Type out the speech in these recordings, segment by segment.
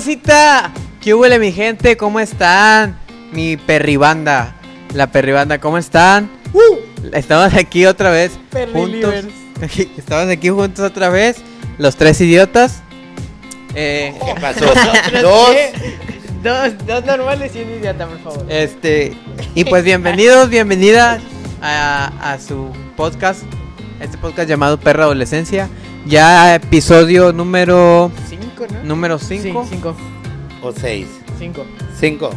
¿Qué huele, racita? ¿Qué huele, mi gente? ¿Cómo están? Mi perribanda. La perribanda, ¿cómo están? Estamos aquí otra vez juntos. Estamos aquí juntos otra vez. Los tres idiotas. Eh, ¿Qué pasó? Dos. Dos, dos normales y un idiota, por favor. este. Y pues bienvenidos, bienvenidas a, a su podcast. Este podcast llamado Perra Adolescencia. Ya episodio número. ¿Cinco, no? Número Sí, 5. cinco. O seis. Cinco. Cinco.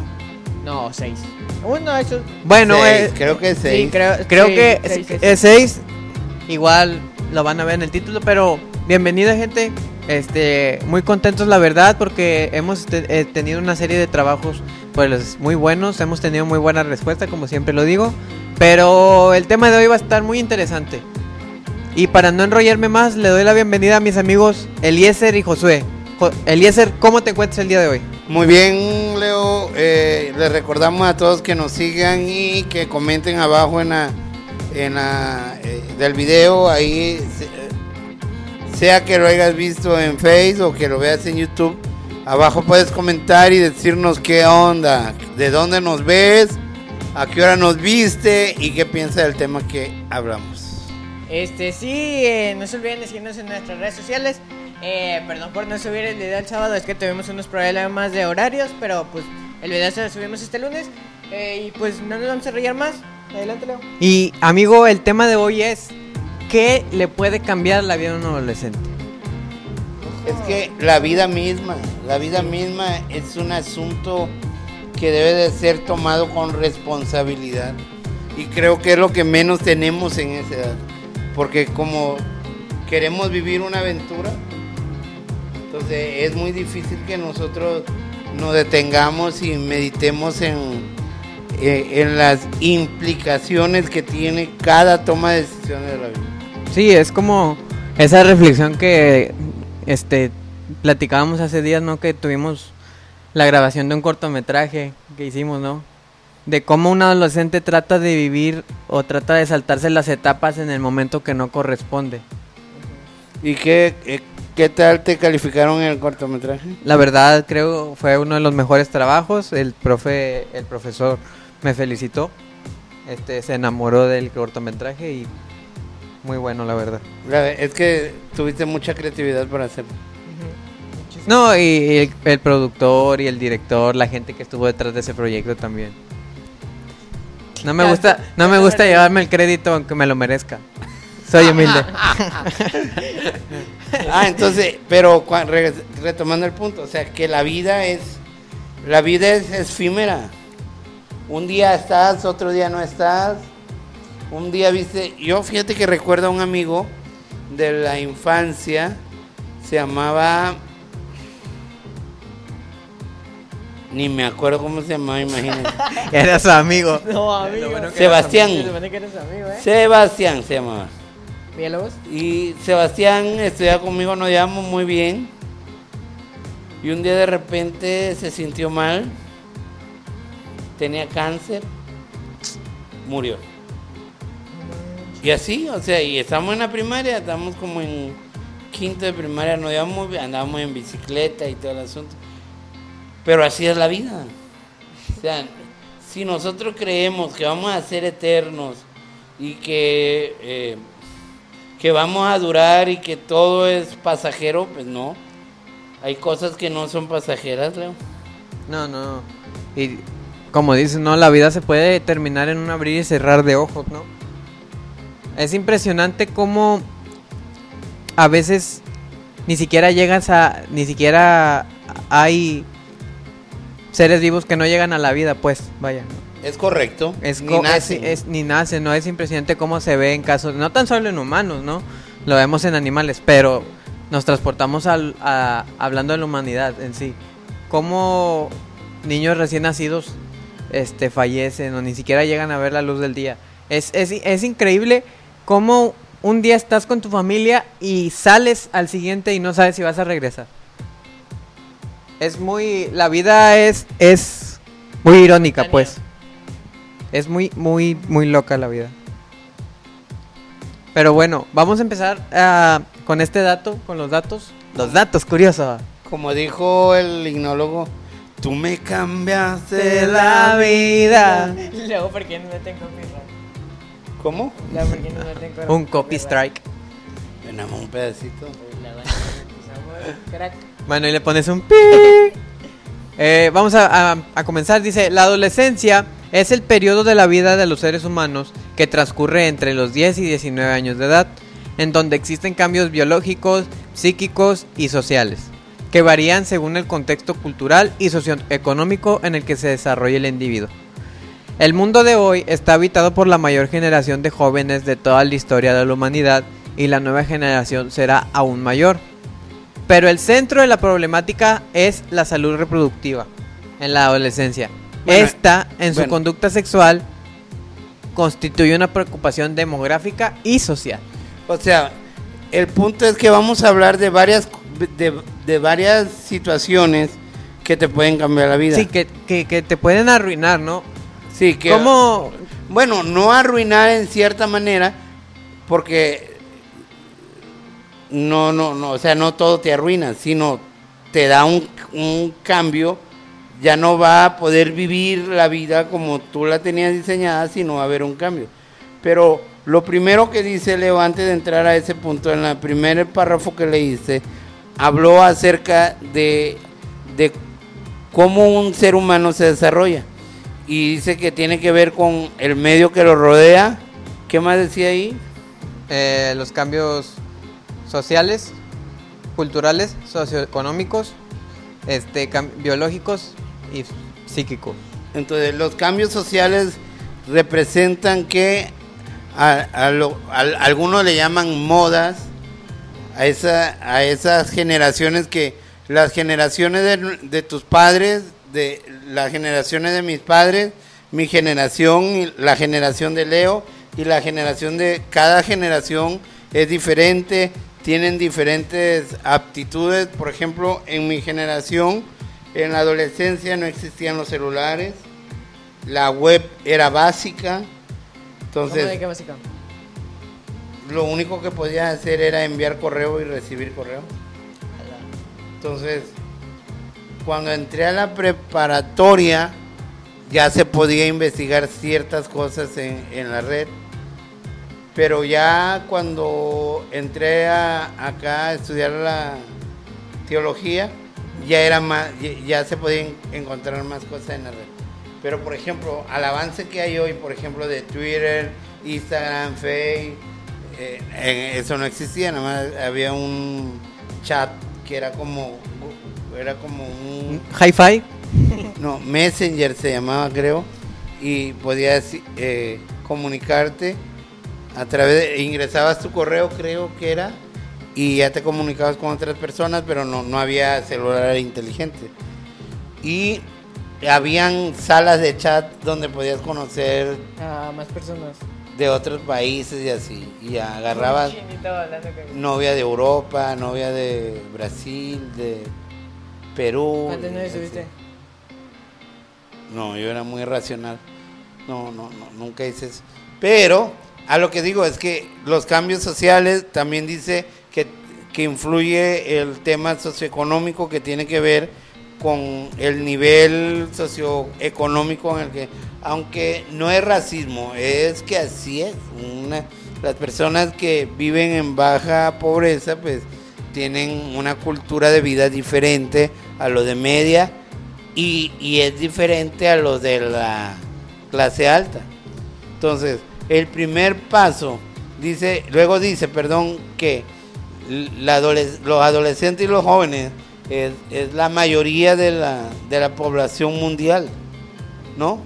No, seis. Uno, eso. Bueno, Seis, eh, creo que seis. Sí, creo, Creo sí, que seis, seis. es 6. Igual lo van a ver en el título, pero bienvenida gente. Este, muy contentos la verdad porque hemos te- eh, tenido una serie de trabajos pues muy buenos, hemos tenido muy buena respuesta como siempre lo digo, pero el tema de hoy va a estar muy interesante. Y para no enrollarme más, le doy la bienvenida a mis amigos Eliezer y Josué. Jo- Eliezer, ¿cómo te encuentras el día de hoy? Muy bien, Leo. Eh, les recordamos a todos que nos sigan y que comenten abajo en la, en la eh, del video. Ahí, eh, sea que lo hayas visto en Facebook o que lo veas en YouTube, abajo puedes comentar y decirnos qué onda, de dónde nos ves, a qué hora nos viste y qué piensas del tema que hablamos. Este, sí, eh, no se olviden de seguirnos en nuestras redes sociales. Eh, perdón por no subir el video el sábado, es que tuvimos unos problemas de horarios, pero pues el video se lo subimos este lunes. Eh, y pues no nos vamos a reír más. Adelante, Leo. Y amigo, el tema de hoy es ¿qué le puede cambiar la vida a un adolescente? Es que la vida misma, la vida misma es un asunto que debe de ser tomado con responsabilidad. Y creo que es lo que menos tenemos en esa edad. Porque como queremos vivir una aventura, entonces es muy difícil que nosotros nos detengamos y meditemos en, eh, en las implicaciones que tiene cada toma de decisiones de la vida. Sí, es como esa reflexión que este platicábamos hace días, ¿no? Que tuvimos la grabación de un cortometraje que hicimos, ¿no? De cómo un adolescente trata de vivir o trata de saltarse las etapas en el momento que no corresponde. ¿Y qué, eh, qué tal te calificaron en el cortometraje? La verdad creo fue uno de los mejores trabajos. El profe, el profesor me felicitó. Este se enamoró del cortometraje y muy bueno la verdad. Es que tuviste mucha creatividad para hacerlo. No, y el, el productor y el director, la gente que estuvo detrás de ese proyecto también. No me gusta, no me gusta llevarme el crédito aunque me lo merezca. Soy humilde. Ah, entonces, pero retomando el punto, o sea, que la vida es, la vida es efímera. Un día estás, otro día no estás. Un día viste, yo fíjate que recuerdo a un amigo de la infancia, se llamaba, ni me acuerdo cómo se llamaba, imagínate. Era su amigo. No, amigo. bueno Sebastián. Amigo, ¿eh? Sebastián se llamaba. Y Sebastián estudia conmigo, nos llevamos muy bien. Y un día de repente se sintió mal. Tenía cáncer. Murió. Y así, o sea, y estamos en la primaria, estamos como en quinto de primaria, nos llevamos andábamos en bicicleta y todo el asunto. Pero así es la vida. O sea, si nosotros creemos que vamos a ser eternos y que eh, que vamos a durar y que todo es pasajero, pues no. Hay cosas que no son pasajeras, Leo. No, no. Y como dices, no, la vida se puede terminar en un abrir y cerrar de ojos, ¿no? Es impresionante cómo a veces ni siquiera llegas a, ni siquiera hay seres vivos que no llegan a la vida, pues, vaya. Es correcto. Es, Ni co- es- ni nace, no es impresionante cómo se ve en casos, no tan solo en humanos, ¿no? Lo vemos en animales, pero nos transportamos al, a, hablando de la humanidad en sí. Cómo niños recién nacidos este, fallecen o ni siquiera llegan a ver la luz del día. Es, es, es increíble cómo un día estás con tu familia y sales al siguiente y no sabes si vas a regresar. Es muy, la vida es, es muy irónica, pues. Es muy, muy, muy loca la vida. Pero bueno, vamos a empezar ah, con este dato, con los datos. Los datos, curioso. como dijo el ignólogo, tú me cambiaste la vida. Luego, ¿por qué no meten copyright? ¿Cómo? Luego, ¿por qué no meten copyright? Un copy strike. Tenemos un pedacito. Bueno, y le pones un pi. Eh, vamos a, a- a comenzar. Dice, la adolescencia es el periodo de la vida de los seres humanos que transcurre entre los 10 y 19 años de edad, en donde existen cambios biológicos, psíquicos y sociales, que varían según el contexto cultural y socioeconómico en el que se desarrolla el individuo. El mundo de hoy está habitado por la mayor generación de jóvenes de toda la historia de la humanidad y la nueva generación será aún mayor. Pero el centro de la problemática es la salud reproductiva en la adolescencia. Bueno, Esta, en su conducta sexual, constituye una preocupación demográfica y social. O sea, el punto es que vamos a hablar de varias de, de varias situaciones que te pueden cambiar la vida. Sí, que, que, que te pueden arruinar, ¿no? Sí, que ¿Cómo? bueno, no arruinar en cierta manera porque no no no, o sea, no todo te arruina, sino te da un, un cambio, ya no va a poder vivir la vida como tú la tenías diseñada, sino va a haber un cambio. Pero lo primero que dice Leo antes de entrar a ese punto, en el primer párrafo que leíste, habló acerca de, de cómo un ser humano se desarrolla. Y dice que tiene que ver con el medio que lo rodea. ¿Qué más decía ahí? Eh, los cambios sociales, culturales, socioeconómicos, este, biológicos y psíquicos. Entonces, los cambios sociales representan que a, lo- al- algunos le llaman modas a, a esas generaciones que las generaciones de, de tus padres, de las generaciones de mis padres, mi generación, la generación de Leo y la generación de cada generación es diferente, tienen diferentes aptitudes. Por ejemplo, en mi generación, en la adolescencia no existían los celulares, la web era básica, ¿Cómo de entonces qué básico? lo único que podías hacer era enviar correo y recibir correo. Entonces, cuando entré a la preparatoria, ya se podía investigar ciertas cosas en, en la red. Pero ya cuando entré a- acá a estudiar la teología, ya era más, ya, se podían encontrar más cosas en la red. Pero por ejemplo, al avance que hay hoy, por ejemplo, de Twitter, Instagram, Facebook, eh, eh, eso no existía, nada más había un chat que era como era como un Hi-Fi. no, Messenger se llamaba, creo, y podías eh, comunicarte a través de, ingresabas tu correo, creo que era, y ya te comunicabas con otras personas, pero no, no había celular inteligente. Y habían salas de chat donde podías conocer Ah, más personas. de otros países y así, y agarrabas novia de Europa, novia de Brasil, de Perú. ¿Cuántas novias tuviste? No, yo era muy racional. No, no, no, nunca hice eso. Pero a lo que digo es que los cambios sociales también dice que, influye el tema socioeconómico que tiene que ver con el nivel socioeconómico en el que, aunque no es racismo, es que así es. Una, las personas que viven en baja pobreza, pues tienen una cultura de vida diferente a lo de media y, y es diferente a los de la clase alta. Entonces, el primer paso, dice, luego dice, perdón, que la adoles- los adolescentes y los jóvenes es, es la mayoría de la, de la población mundial, ¿no?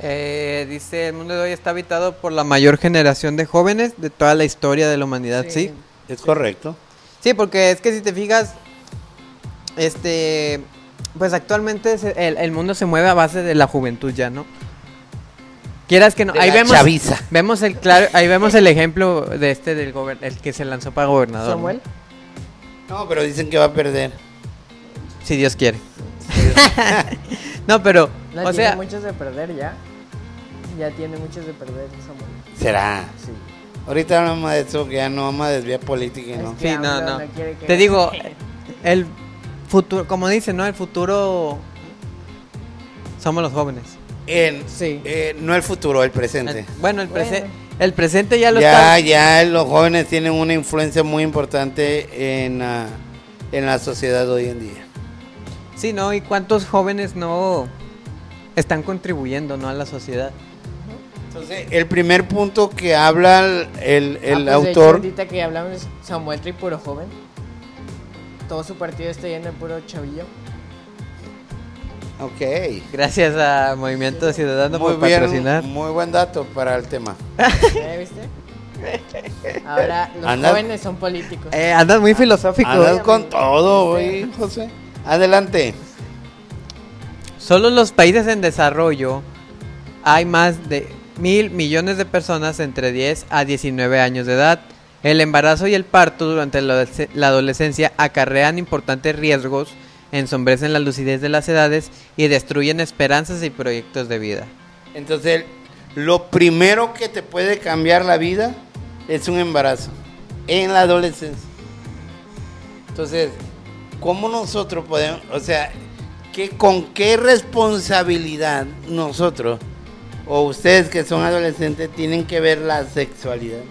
Eh, dice, el mundo de hoy está habitado por la mayor generación de jóvenes de toda la historia de la humanidad, ¿sí? Es correcto. Sí, porque es que si te fijas, este, pues actualmente el mundo se mueve a base de la juventud ya, ¿no? Quieras que no, De ahí la vemos, chaviza. vemos el claro, ahí vemos el ejemplo de este del gober- el que se lanzó para gobernador. ¿no? Samuel. No, pero dicen que va a perder. Si Dios quiere. no, pero, No, o tiene sea, muchos de perder ya. Ya tiene muchos de perder Samuel. Será. Sí. Ahorita hablamos de eso, que ya no vamos a desviar política, ¿no? Es que Sí, no, no. que Te digo, el, futuro, como dicen, ¿no? El futuro somos los jóvenes. En, Sí. eh, no el futuro, el presente. El- bueno, el, prese- Bueno. el presente ya lo Ya, está. ya los jóvenes tienen una influencia muy importante en, la- en la sociedad hoy en día. Sí, ¿no? ¿Y cuántos jóvenes no están contribuyendo, ¿no? A la sociedad. Entonces, el primer punto que habla el, el- Ah, pues, de hecho, autor, que hablamos Samuel Tri, puro joven. Todo su partido está lleno de puro chavillo. Ok, Gracias a Movimiento Ciudadano muy por bien, patrocinar. muy buen dato para el tema. ¿Eh, ¿Viste? Ahora los jóvenes son políticos. Eh, andas muy filosófico. Andas con todo, güey, José. Adelante. Solo en los países en desarrollo hay más de mil millones de personas entre 10 a 19 años de edad. El embarazo y el parto durante la adolescencia acarrean importantes riesgos, ensombrecen la lucidez de las edades y destruyen esperanzas y proyectos de vida. Entonces, lo primero que te puede cambiar la vida es un embarazo en la adolescencia. Entonces, ¿cómo nosotros podemos, o sea, ¿qué, con qué responsabilidad nosotros o ustedes que son adolescentes tienen que ver la sexualidad?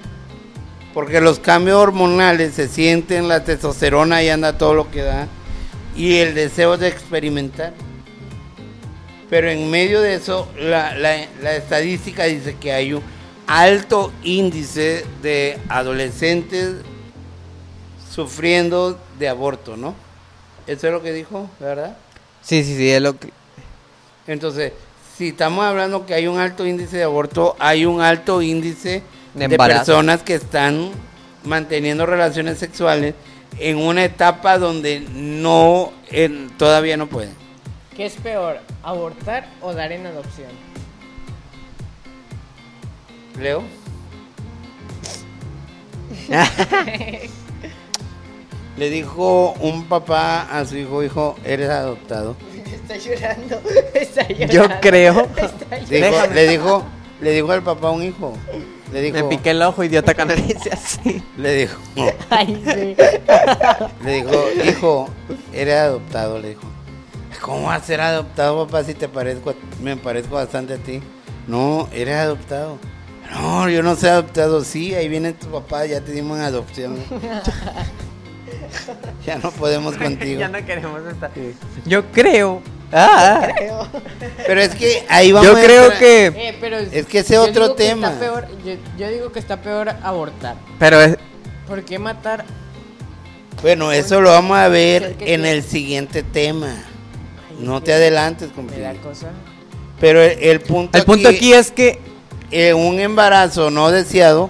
Porque los cambios hormonales se sienten, la testosterona y anda todo lo que da, y el deseo de experimentar. Pero en medio de eso, la, la- la estadística dice que hay un alto índice de adolescentes sufriendo de aborto, ¿no? Eso es lo que dijo, ¿verdad? Sí, sí, sí, es lo que... Entonces, si estamos hablando que hay un alto índice de aborto, hay un alto índice De personas que están manteniendo relaciones sexuales en una etapa donde no en- todavía no pueden. ¿Qué es peor, abortar o dar en adopción? Leo. Le dijo un papá a su hijo, hijo, eres adoptado. Está llorando, está llorando. Yo creo. Está llorando. Dijo- le dijo, le dijo al papá a un hijo. Le dijo, Me piqué el ojo, idiota canadiense, así. le dijo, Ay, sí. le dijo, hijo, eres adoptado, le dijo. ¿Cómo vas a ser adoptado, papá, si te parezco, me parezco bastante a ti? No, eres adoptado. No, yo no soy adoptado, sí, ahí viene tu papá, ya te dimos en adopción. ya no podemos contigo. ya no queremos estar. Yo creo. Ah, Pero es que ahí vamos yo a creo entrar- que. Eh, pero Es que ese otro tema. está peor- yo, yo digo que está peor abortar. Pero es, ¿Por qué matar? Bueno, eso lo vamos a ver Es que en tiene- el siguiente tema. Ay, No te adelantes, compadre. Pero el, el punto el punto aquí es que. eh, un embarazo no deseado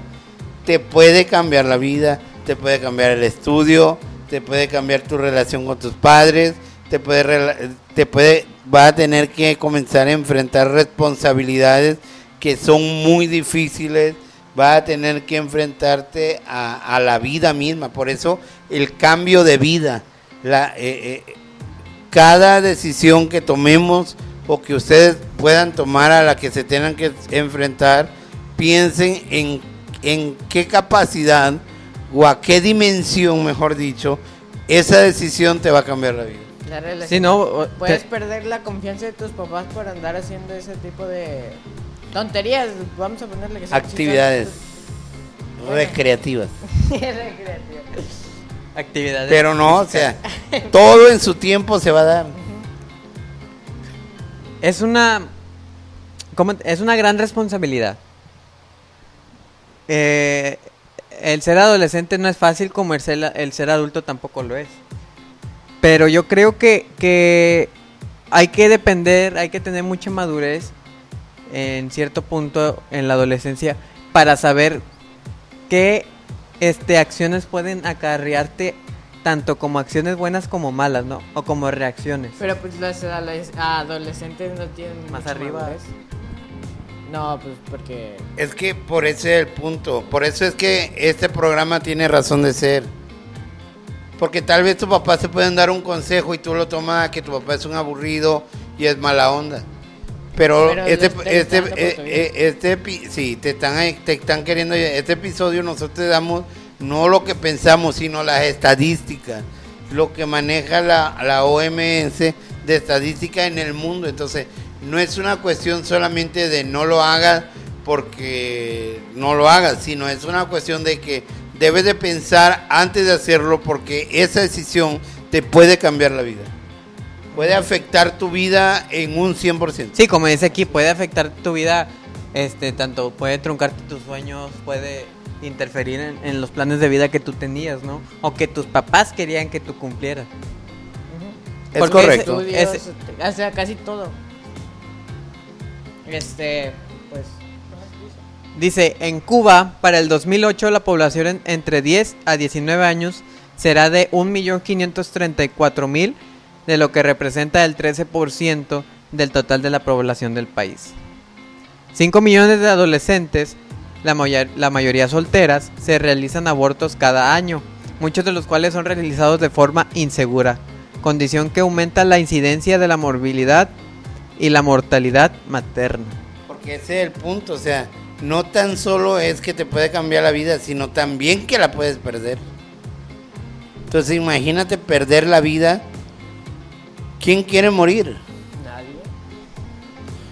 te puede cambiar la vida, te puede cambiar el estudio, te puede cambiar tu relación con tus padres, te puede, te puede, va a tener que comenzar a enfrentar responsabilidades que son muy difíciles, va a tener que enfrentarte a, la vida misma, por eso el cambio de vida, eh, eh, cada decisión que tomemos o que ustedes puedan tomar a la que se tengan que enfrentar, piensen en, en qué capacidad o a qué dimensión, mejor dicho, esa decisión te va a cambiar la vida. Relación. Si no. Puedes te- perder la confianza de tus papás por andar haciendo ese tipo de tonterías. Vamos a ponerle que son Actividades Bueno. recreativas. Recreativo. actividades. Pero no, o sea, todo en su tiempo se va a dar. Es una. ¿cómo? Es una gran responsabilidad. Eh, el ser adolescente no es fácil como el ser, el ser adulto tampoco lo es. Pero yo creo que, que hay que depender, hay que tener mucha madurez en cierto punto en la adolescencia para saber qué este, acciones pueden acarrearte tanto como acciones buenas como malas, ¿no? O como reacciones. Pero pues los adoles- adolescentes no tienen Más arriba. madurez. No, pues porque Es que por ese es el punto. Por eso es que este programa tiene razón de ser. Porque tal vez tu papá se pueden dar un consejo y tú lo tomas que tu papá es un aburrido y es mala onda. Pero, Pero este, este, por eh, eh, este, sí, te están, te están queriendo. Este episodio nosotros te damos no lo que pensamos, sino las estadísticas, lo que maneja la, la OMS de estadística en el mundo. Entonces, no es una cuestión solamente de no lo hagas porque no lo hagas, sino es una cuestión de que debes de pensar antes de hacerlo porque esa decisión te puede cambiar la vida. Puede afectar tu vida en un 100%. Sí, como dice aquí, puede afectar tu vida, este, tanto puede truncarte tus sueños, puede interferir en, en los planes de vida que tú tenías, ¿no? O que tus papás querían que tú cumplieras. Es Porque correcto. ese- Estudios, o sea, casi todo. Este. Dice, en Cuba, para el 2008, la población en- entre 10 a 19 años será de 1.534.000, de lo que representa el 13% del total de la población del país. 5 millones de adolescentes, la, moya- la mayoría solteras, se realizan abortos cada año, muchos de los cuales son realizados de forma insegura, condición que aumenta la incidencia de la morbilidad y la mortalidad materna. Porque ese es el punto, o sea, no tan solo es que te puede cambiar la vida, sino también que la puedes perder. Entonces imagínate perder la vida. ¿Quién quiere morir? Nadie.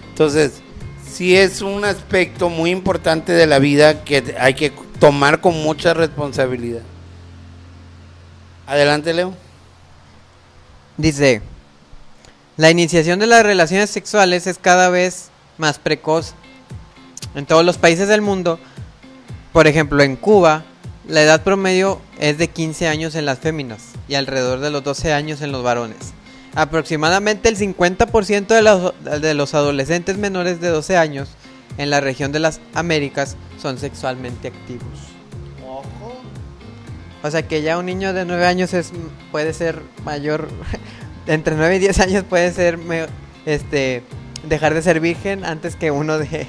Entonces, sí es un aspecto muy importante de la vida que hay que tomar con mucha responsabilidad. Adelante, Leo. Dice, la iniciación de las relaciones sexuales es cada vez más precoz. En todos los países del mundo, por ejemplo en Cuba, la edad promedio es de 15 años en las féminas y alrededor de los 12 años en los varones. Aproximadamente el 50% de los, de los adolescentes menores de 12 años en la región de las Américas son sexualmente activos. Ojo. O sea que ya un niño de 9 años es puede ser mayor entre 9 y 10 años puede ser este dejar de ser virgen antes que uno de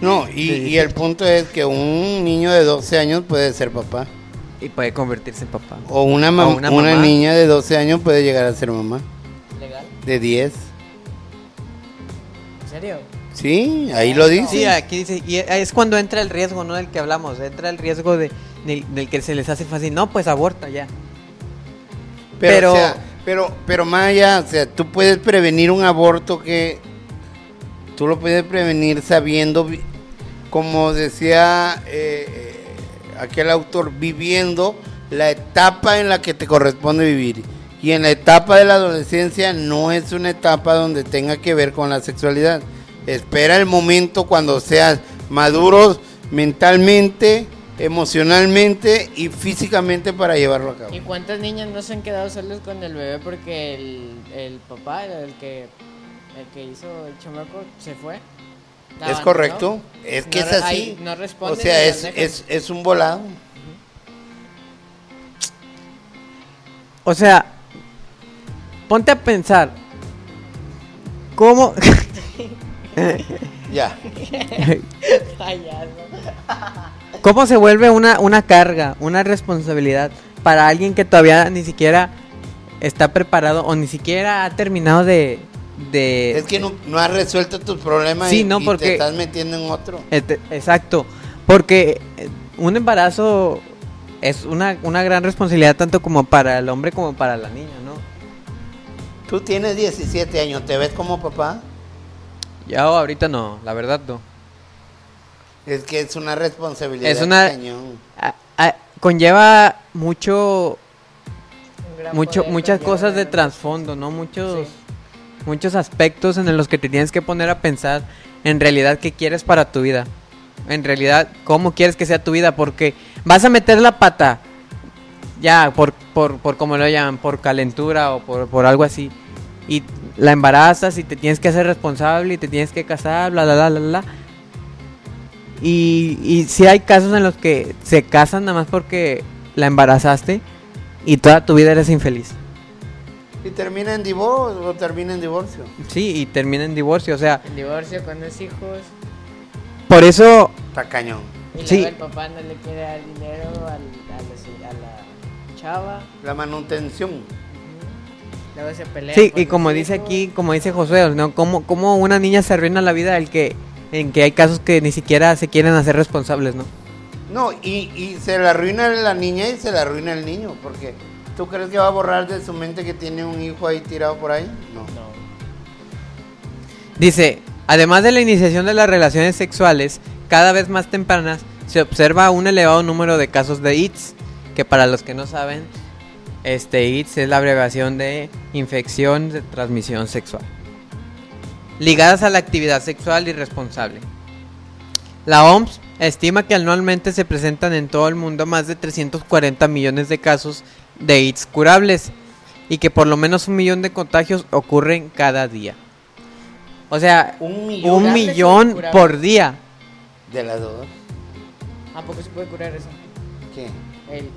No, y, Sí. y el punto es que un niño de 12 años puede ser papá. y puede convertirse en papá. O una, O una niña de 12 años puede llegar a ser mamá. ¿Legal? De 10. ¿En serio? Sí, ahí lo dice. Sí, aquí dice y es cuando entra el riesgo, no del que hablamos, entra el riesgo de del, del que se les hace fácil. No, pues aborta ya. Pero, Pero- o sea, pero, pero más allá, o sea, tú puedes prevenir un aborto que tú lo puedes prevenir sabiendo, como decía eh, eh, aquel autor, viviendo la etapa en la que te corresponde vivir. Y en la etapa de la adolescencia no es una etapa donde tenga que ver con la sexualidad. Espera el momento cuando seas maduros mentalmente, emocionalmente y físicamente para llevarlo a cabo. ¿Y cuántas niñas no se han quedado solas con el bebé porque el, papá, el que, el que hizo el chamaco, se fue? La Es correcto, es que No es así. ahí no o responden sea, es, es, es un volado. O sea, ponte a pensar cómo Ya. ¿Cómo se vuelve una, una carga, una responsabilidad para alguien que todavía ni siquiera está preparado o ni siquiera ha terminado de... de Es que no, no has resuelto tus problemas Sí, y, no, y porque- te estás metiendo en otro. Este, exacto, porque eh, un embarazo es una, una gran responsabilidad tanto como para el hombre como para la niña, ¿no? Tú tienes 17 años, ¿te ves como papá? Ya ahorita no, la verdad no. Es que es una responsabilidad. Es una- cañón. A- a- conlleva mucho, mucho muchas cosas de trasfondo, ¿no? Muchos, Sí. Muchos aspectos en los que te tienes que poner a pensar en realidad qué quieres para tu vida. En realidad, cómo quieres que sea tu vida, porque vas a meter la pata, ya, por, por, por como lo llaman, por calentura o por, por algo así, y la embarazas y te tienes que hacer responsable y te tienes que casar, bla, bla, bla, bla, bla. Y, y sí hay casos en los que se casan nada más porque la embarazaste y toda tu vida eres infeliz. ¿Y termina en divorcio o termina en divorcio? Sí, y termina en divorcio. O sea, El divorcio con los hijos. por eso, Está cañón. Y Sí. luego el papá no le quiere dar dinero al- a, la, a la chava. La manutención. Luego se pelea. sí, y como dice aquí, como dice Josué, ¿no? Como, como una niña se arruina la vida el que, en que hay casos que ni siquiera se quieren hacer responsables, ¿no? No, y, y se la arruina la niña y se la arruina el niño, porque ¿Tú crees que va a borrar de su mente que tiene un hijo ahí tirado por ahí? No. No. Dice, además de la iniciación de las relaciones sexuales cada vez más tempranas, se observa un elevado número de casos de AIDS, que para los que no saben, este AIDS es la abreviación de infección de transmisión sexual, ligadas a la actividad sexual irresponsable. La OMS estima que anualmente se presentan en todo el mundo más de 340 millones de casos de AIDS curables y que por lo menos un millón de contagios ocurren cada día. O sea, Un millón un por día. de las dos. ¿A poco se puede curar eso? ¿Qué? El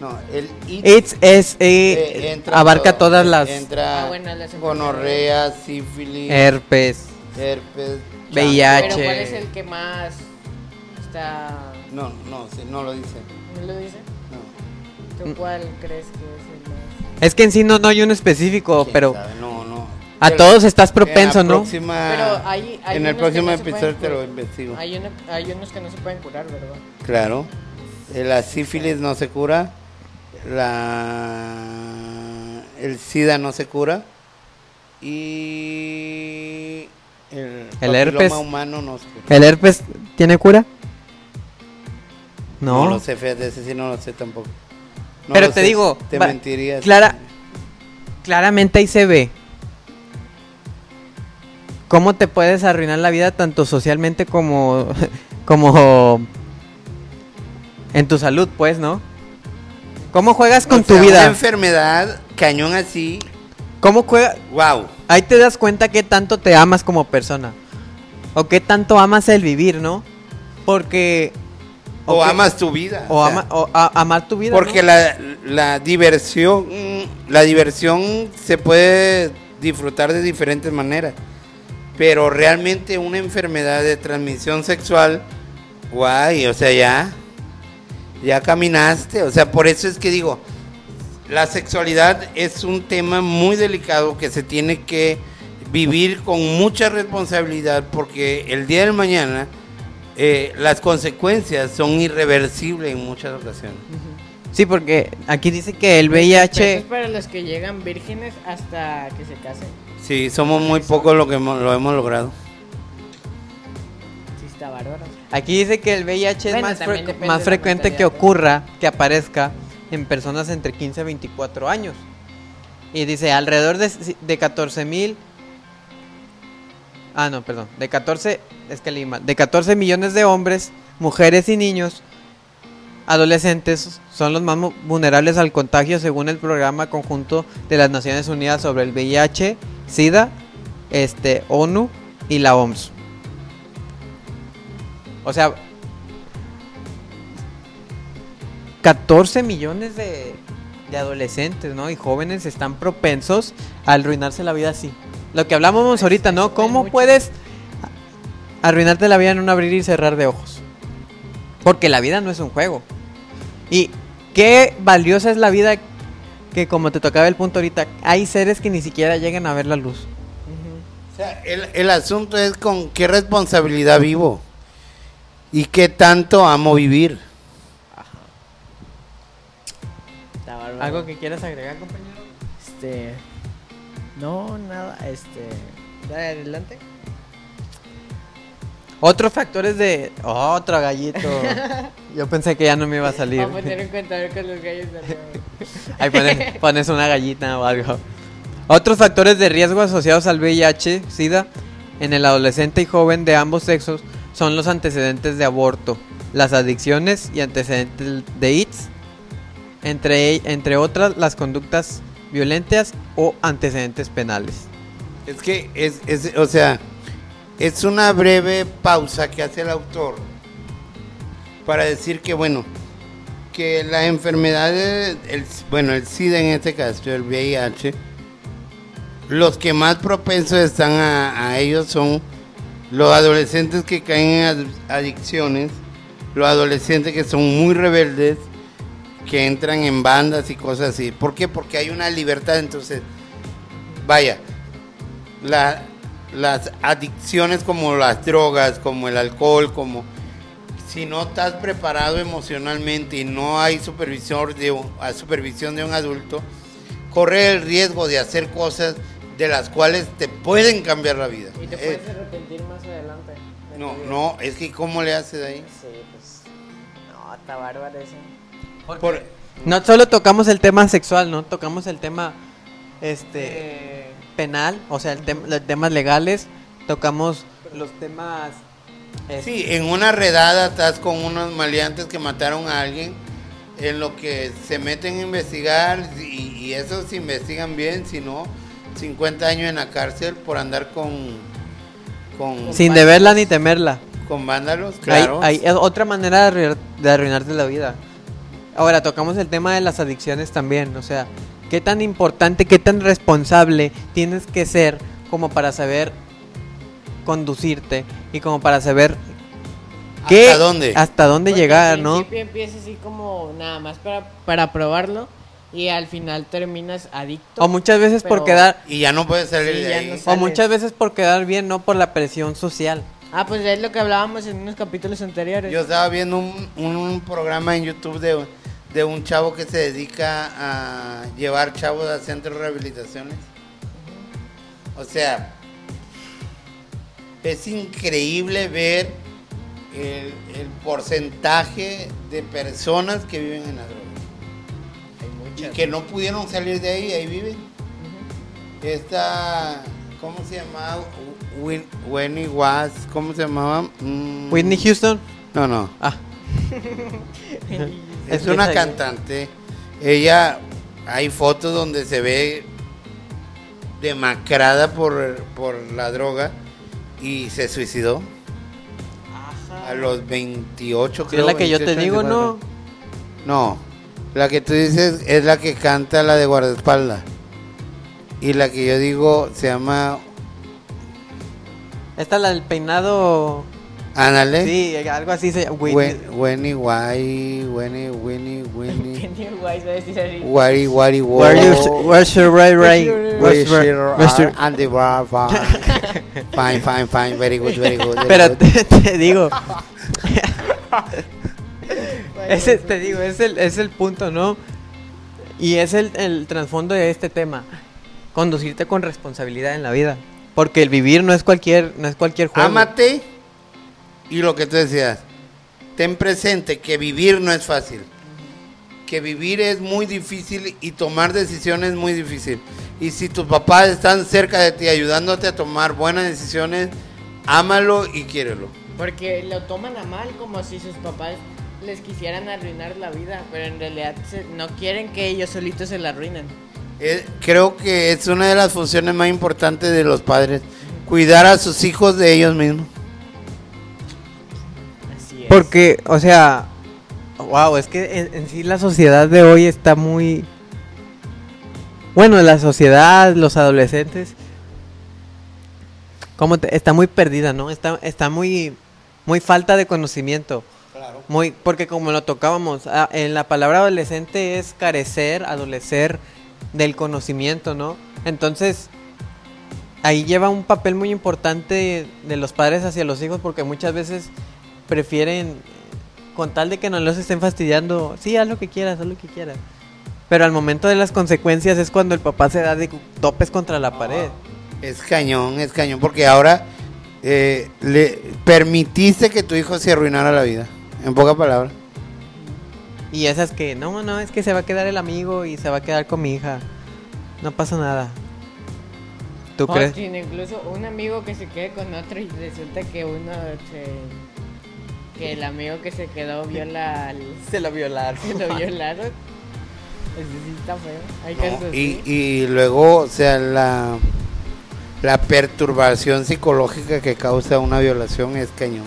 No, el IT AIDS es, eh, eh, entra abarca todo, todas eh, las Entra Ah, bueno, las gonorrea, sífilis, herpes, herpes, VIH. Pero ¿cuál es el que más está... No, no, sí, no lo dice. ¿No lo dice? ¿Tú cuál crees que es el más...? Es que en sí no, no hay uno específico, ¿Quién pero sabe? No, no. a Pero todos estás en la propenso, ¿no? próxima- Pero hay- hay en el próximo no episodio te lo investigo. Hay, uno- hay unos que no se pueden curar, ¿verdad? Claro. La sífilis no se cura. La... El SIDA no se cura. Y... El, El herpes. humano no se cura. ¿El herpes tiene cura? No. No lo sé, fíjate, ese sí no lo sé tampoco. No Pero te sé, digo, Te va-. Clara- Claramente ahí se ve cómo te puedes arruinar la vida tanto socialmente como como en tu salud, pues, ¿no? ¿Cómo juegas con O tu sea, Una vida? enfermedad cañón así. ¿Cómo juegas? Wow. Ahí te das cuenta qué tanto te amas como persona. O qué tanto amas el vivir, ¿no? Porque... O amas tu vida. O, o sea, ama- o a- amar tu vida. Porque ¿no? la, la diversión, la diversión se puede disfrutar de diferentes maneras. Pero realmente una enfermedad de transmisión sexual, guay, o sea, ya, ya caminaste. O sea, por eso es que digo, la sexualidad es un tema muy delicado que se tiene que vivir con mucha responsabilidad porque el día del mañana eh, las consecuencias son irreversibles en muchas ocasiones. Sí, porque aquí dice que el VIH... es para los que llegan vírgenes hasta que se casen. Sí, somos muy pocos lo que hemos- lo hemos logrado. Sí, está bárbaro. Aquí dice que el VIH es Bueno, más, fre- depende más la frecuente que ocurra, que aparezca en personas entre 15 y 24 años. Y dice alrededor de, de 14 mil... Ah, no, perdón. De 14... Es que leí mal. De 14 millones de hombres, mujeres y niños adolescentes son los más vulnerables al contagio según el programa conjunto de las Naciones Unidas sobre el VIH, SIDA, este, ONU y la OMS. O sea, 14 millones de, de adolescentes, ¿no? Y jóvenes están propensos a arruinarse la vida así. Lo que hablábamos ahorita, ¿no? ¿Cómo puedes arruinarte la vida en un abrir y cerrar de ojos? Porque la vida no es un juego. Y qué valiosa es la vida que como te tocaba el punto ahorita, hay seres que ni siquiera llegan a ver la luz. O sea, el, el asunto es con qué responsabilidad vivo y qué tanto amo vivir. Está bárbaro. ¿Algo que quieras agregar, compañero? Este. No, nada. Este. Dale adelante. Otros factores de... Otro gallito. Yo pensé que ya no me iba a salir. Vamos a poner en cuenta con los gallos. Ahí pones, pones una gallita o algo. Otros factores de riesgo asociados al VIH, SIDA, en el adolescente y joven de ambos sexos son los antecedentes de aborto, las adicciones y antecedentes de AIDS, entre, entre otras las conductas violentas o antecedentes penales. Es que es, es, o sea, es una breve pausa que hace el autor para decir que bueno, que la enfermedad, de- el, bueno, el SIDA en este caso, el VIH, los que más propensos están a, a ellos son los adolescentes que caen en ad- adicciones, los adolescentes que son muy rebeldes, que entran en bandas y cosas así. ¿Por qué? Porque hay una libertad, entonces, vaya, la- las adicciones como las drogas, como el alcohol, como si no estás preparado emocionalmente y no hay supervisor de supervisión de un adulto, corre el riesgo de hacer cosas de las cuales te pueden cambiar la vida. Y te Eh, puedes arrepentir más adelante. de no, no, es que ¿cómo le haces ahí? Sí, pues. No, está bárbaro eso. Por- No solo tocamos el tema sexual, ¿no? Tocamos el tema este Eh, penal, o sea, el tem- los temas legales, tocamos los temas este, Sí, en una redada estás con unos maleantes que mataron a alguien, en lo que se meten a investigar y, y esos se investigan bien, si no, 50 años en la cárcel por andar con, con, sin deberla ni temerla. con vándalos, Hay- claro. Hay, es otra manera de, arruinar- de arruinarte la vida. Ahora, tocamos el tema de las adicciones también. O sea, qué tan importante, qué tan responsable tienes que ser como para saber conducirte y como para saber qué, ¿Hasta dónde? hasta dónde porque llegar, al ¿no? principio empieza así como nada más para, para probarlo y al final terminas adicto. O muchas veces por quedar, Y ya no puedes salir Sí, de ya ahí. no o muchas veces por quedar bien, no por la presión social. Ah, pues es lo que hablábamos en unos capítulos anteriores. Yo estaba viendo un, un programa en YouTube de, de un chavo que se dedica a llevar chavos a centros de rehabilitaciones. O sea, es increíble ver el, el porcentaje de personas que viven en la droga. Hay Y muchas. que no pudieron salir de ahí, ahí viven. Esta, ¿cómo se llamaba? Win- Winnie Was, ¿cómo se llamaba? Mm, Whitney Houston. No, no. Ah, Es una cantante. Ella, hay fotos donde se ve demacrada por, por la droga y se suicidó a los 28, Sí, creo. es la que yo te 28, digo, ¿no? 24. No, la que tú dices es la que canta la de guardaespaldas. Y la que yo digo se llama Esta la del peinado. Ándale. Sí, algo así se llama. Guay, Wenny, Winnie, Winnie. Así. Wari, Wari, Wo. where's your right, right? Where Where's you your- and the bar, fine. fine, fine, fine, very good, very good. very Pero good. te, te digo. ese, te digo, es el, es el punto, ¿no? Y es el, el trasfondo de este tema. Conducirte con responsabilidad en la vida. Porque el vivir no es cualquier, no es cualquier juego. Ámate y lo que tú decías, ten presente que vivir no es fácil. Que vivir es muy difícil y tomar decisiones es muy difícil. Y si tus papás están cerca de ti ayudándote a tomar buenas decisiones, ámalo y quiérelo. Porque lo toman a mal como si sus papás les quisieran arruinar la vida, pero en realidad no quieren que ellos solitos se la arruinen. Eh, creo que es una de las funciones más importantes de los padres, cuidar a sus hijos de ellos mismos. Porque, o sea, wow, es que en, en sí la sociedad de hoy está muy... Bueno, la sociedad, los adolescentes, como te- está muy perdida, ¿no? Está, está muy, muy falta de conocimiento. Claro. Muy, porque como lo tocábamos, ah, en la palabra adolescente es carecer, adolecer del conocimiento, ¿no? Entonces, ahí lleva un papel muy importante de los padres hacia los hijos porque muchas veces prefieren, con tal de que no los estén fastidiando, sí, haz lo que quieras, haz lo que quieras. Pero al momento de las consecuencias es cuando el papá se da de topes contra la pared. Es cañón, es cañón, porque ahora eh, le permitiste que tu hijo se arruinara la vida, en pocas palabras. Y esas que, no, no, es que se va a quedar el amigo y se va a quedar con mi hija. No pasa nada. ¿Tú O crees? incluso un amigo que se quede con otro y resulta que uno se... Que el amigo que se quedó viola al... Se lo violaron. Se lo violaron. Eso sí está feo. Hay ¿no? casos Y, y luego, o sea, la, la perturbación psicológica que causa una violación es cañón.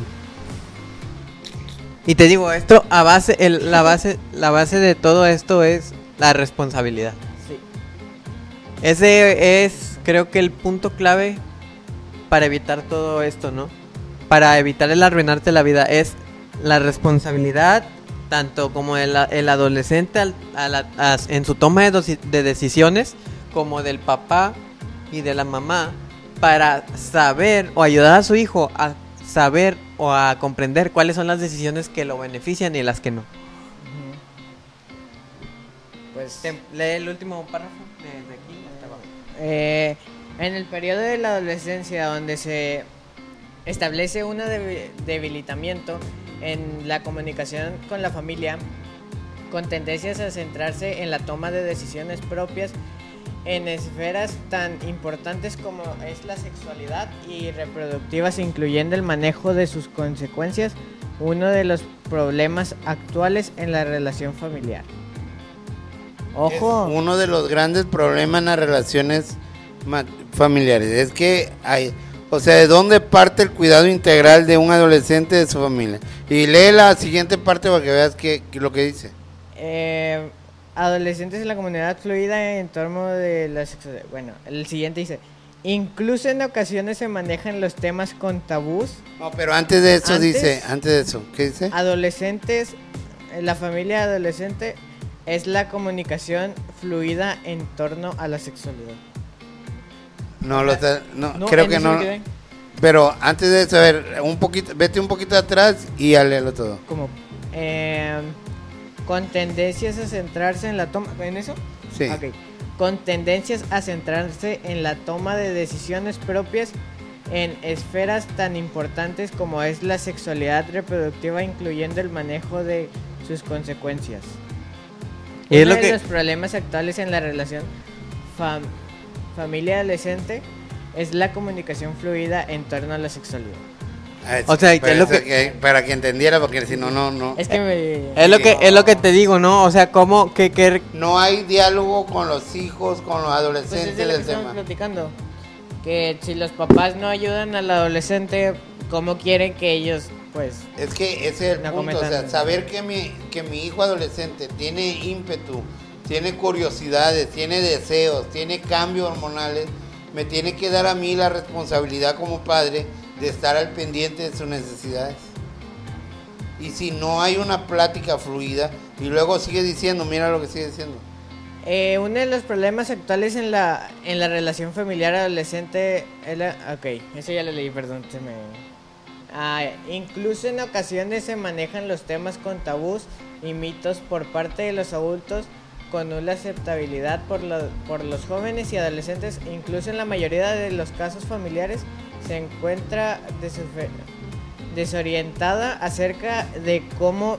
Y te digo, esto a base, el- la base, la base de todo esto es la responsabilidad. Sí. Ese es, creo que el punto clave para evitar todo esto, ¿no? Para evitar el arruinarte la vida es la responsabilidad, tanto como el, el adolescente al- a la- a- en su toma de, de decisiones, como del papá y de la mamá, para saber o ayudar a su hijo a saber o a comprender cuáles son las decisiones que lo benefician y las que no. Pues lee el último párrafo desde aquí hasta abajo. Eh, en el periodo de la adolescencia donde se establece un debi- debilitamiento en la comunicación con la familia, con tendencias a centrarse en la toma de decisiones propias en esferas tan importantes como es la sexualidad y reproductivas, incluyendo el manejo de sus consecuencias, uno de los problemas actuales en la relación familiar. Ojo. Uno de los grandes problemas en las relaciones familiares es que hay, o sea, ¿de dónde parte el cuidado integral de un adolescente de su familia? Y lee la siguiente parte para que veas qué, qué lo que dice. Eh, adolescentes en la comunidad fluida en torno de la sexualidad. Bueno, el siguiente dice, incluso en ocasiones se manejan los temas con tabús. No, pero antes de eso Antes- dice, antes de eso, ¿qué dice? Adolescentes, eh, la familia adolescente es la comunicación fluida en torno a la sexualidad. No, lo está- no, No, creo que no. Pero antes de eso, a ver, un poquito, vete un poquito atrás y ya léelo todo. Como, eh, con tendencias a centrarse en la toma... ¿En eso? Sí. Ok. Con tendencias a centrarse en la toma de decisiones propias en esferas tan importantes como es la sexualidad reproductiva, incluyendo el manejo de sus consecuencias. Y es Uno lo de que- los problemas actuales en la relación fam- familia-adolescente es la comunicación fluida en torno a la sexualidad. Ah, O sea, es lo eso que- para que entendiera, porque si no, no, no. Es que me... Es lo que es lo que te digo, ¿no? O sea, cómo que, que No hay diálogo con los hijos, con los Pues adolescentes es de lo que del estamos tema. platicando. Que si los papás no ayudan al adolescente, ¿cómo quieren que ellos, pues... Es que ese es el No punto, o sea, saber que mi, que mi hijo adolescente tiene ímpetu, tiene curiosidades, tiene deseos, tiene cambios hormonales, me tiene que dar a mí la responsabilidad como padre de estar al pendiente de sus necesidades. Y si no hay una plática fluida, y luego sigue diciendo, mira lo que sigue diciendo. Eh, uno de los problemas actuales en la, en la relación familiar adolescente es la... Ok, eso ya lo leí, perdón, se me... Ah, incluso en ocasiones se manejan los temas con tabús y mitos por parte de los adultos con nula aceptabilidad por, lo- por los jóvenes y adolescentes. Incluso en la mayoría de los casos familiares se encuentra desorientada acerca de cómo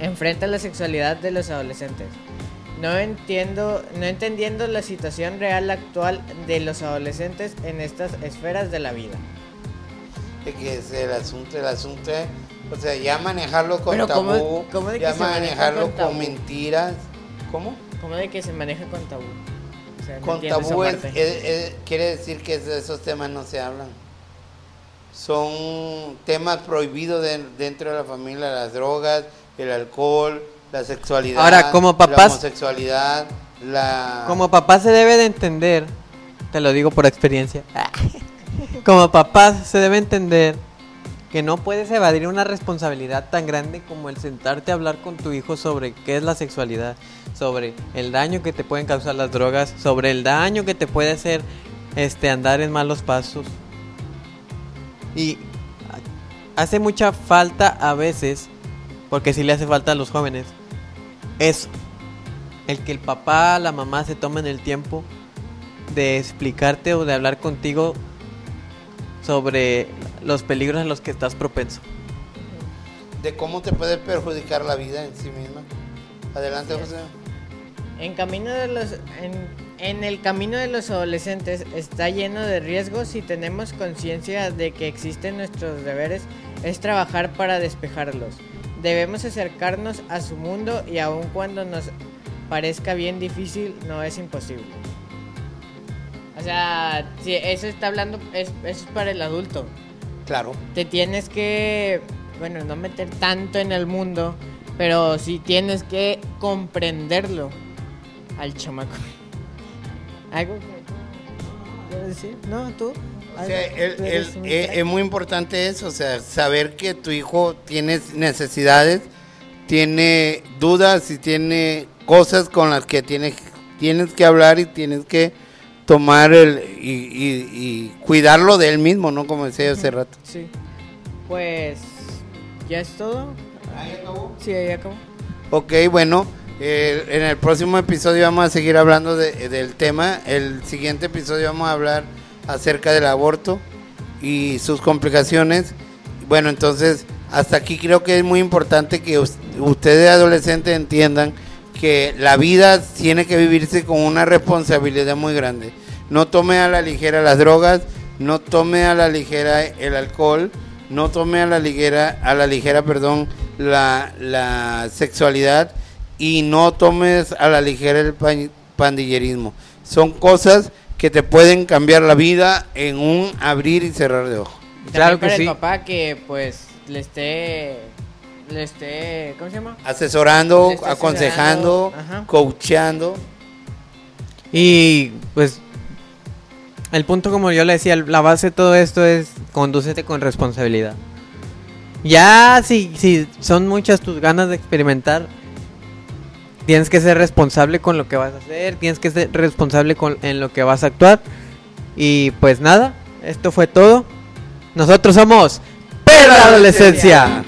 enfrenta la sexualidad de los adolescentes. No entiendo, no entendiendo la situación real actual de los adolescentes en estas esferas de la vida. que es el asunto, el asunto o sea, ya manejarlo con Pero ¿cómo- tabú, cómo ya manejarlo con mentiras. ¿Cómo? ¿Cómo de que se maneja con tabú? O sea, no Con tabú es- parte. es- es- quiere decir que de esos temas no se hablan. Son temas prohibidos de- dentro de la familia, las drogas, el alcohol, la sexualidad, Ahora, como la papás- homosexualidad, la... como papá se debe de entender, te lo digo por experiencia. Como papá se debe entender que no puedes evadir una responsabilidad tan grande como el sentarte a hablar con tu hijo sobre qué es la sexualidad, sobre el daño que te pueden causar las drogas, sobre el daño que te puede hacer este andar en malos pasos. Y hace mucha falta a veces, porque sí le hace falta a los jóvenes, eso. El que el papá, la mamá se tomen el tiempo de explicarte o de hablar contigo sobre los peligros en los que estás propenso. de cómo te puede perjudicar la vida en sí misma. Adelante, es. José. En, camino de los, en, en el camino de los adolescentes está lleno de riesgos y tenemos conciencia de que existen nuestros deberes es trabajar para despejarlos. Debemos acercarnos a su mundo y aun cuando nos parezca bien difícil, no es imposible. O sea, si eso está hablando, es, eso es para el adulto. Claro. Te tienes que, bueno, no meter tanto en el mundo, pero sí tienes que comprenderlo al chamaco. ¿Algo que decir? ¿No? ¿Tú? O sea, el- ¿Tú el- eres un es, muy importante eso, o sea, saber que tu hijo tiene necesidades, tiene dudas y tiene cosas con las que tienes, tienes que hablar y tienes que tomar el y, y- y cuidarlo de él mismo, ¿no? Como decía yo hace rato. Sí. pues ya es todo. Ahí acabó. Sí, ahí acabó. Ok, bueno, eh, en el próximo episodio vamos a seguir hablando de- del tema. El siguiente episodio vamos a hablar acerca del aborto y sus complicaciones. Bueno, entonces, hasta aquí creo que es muy importante que us- ustedes adolescentes entiendan que la vida tiene que vivirse con una responsabilidad muy grande. No tome a la ligera las drogas, no tome a la ligera el alcohol, no tome a la ligera, a la ligera, perdón, la sexualidad y no tomes a la ligera el pan- pandillerismo. Son cosas que te pueden cambiar la vida en un abrir y cerrar de ojos. Y Claro que para sí. el papá que pues le esté le esté ¿cómo se llama? Asesorando, aconsejando, asesorando, ajá. coachando. Y pues el punto como yo le decía, la base de todo esto es condúcete con responsabilidad. Ya si, si son muchas tus ganas de experimentar, tienes que ser responsable con lo que vas a hacer, tienes que ser responsable con, en lo que vas a actuar. Y pues nada, esto fue todo. Nosotros somos Perra Adolescencia.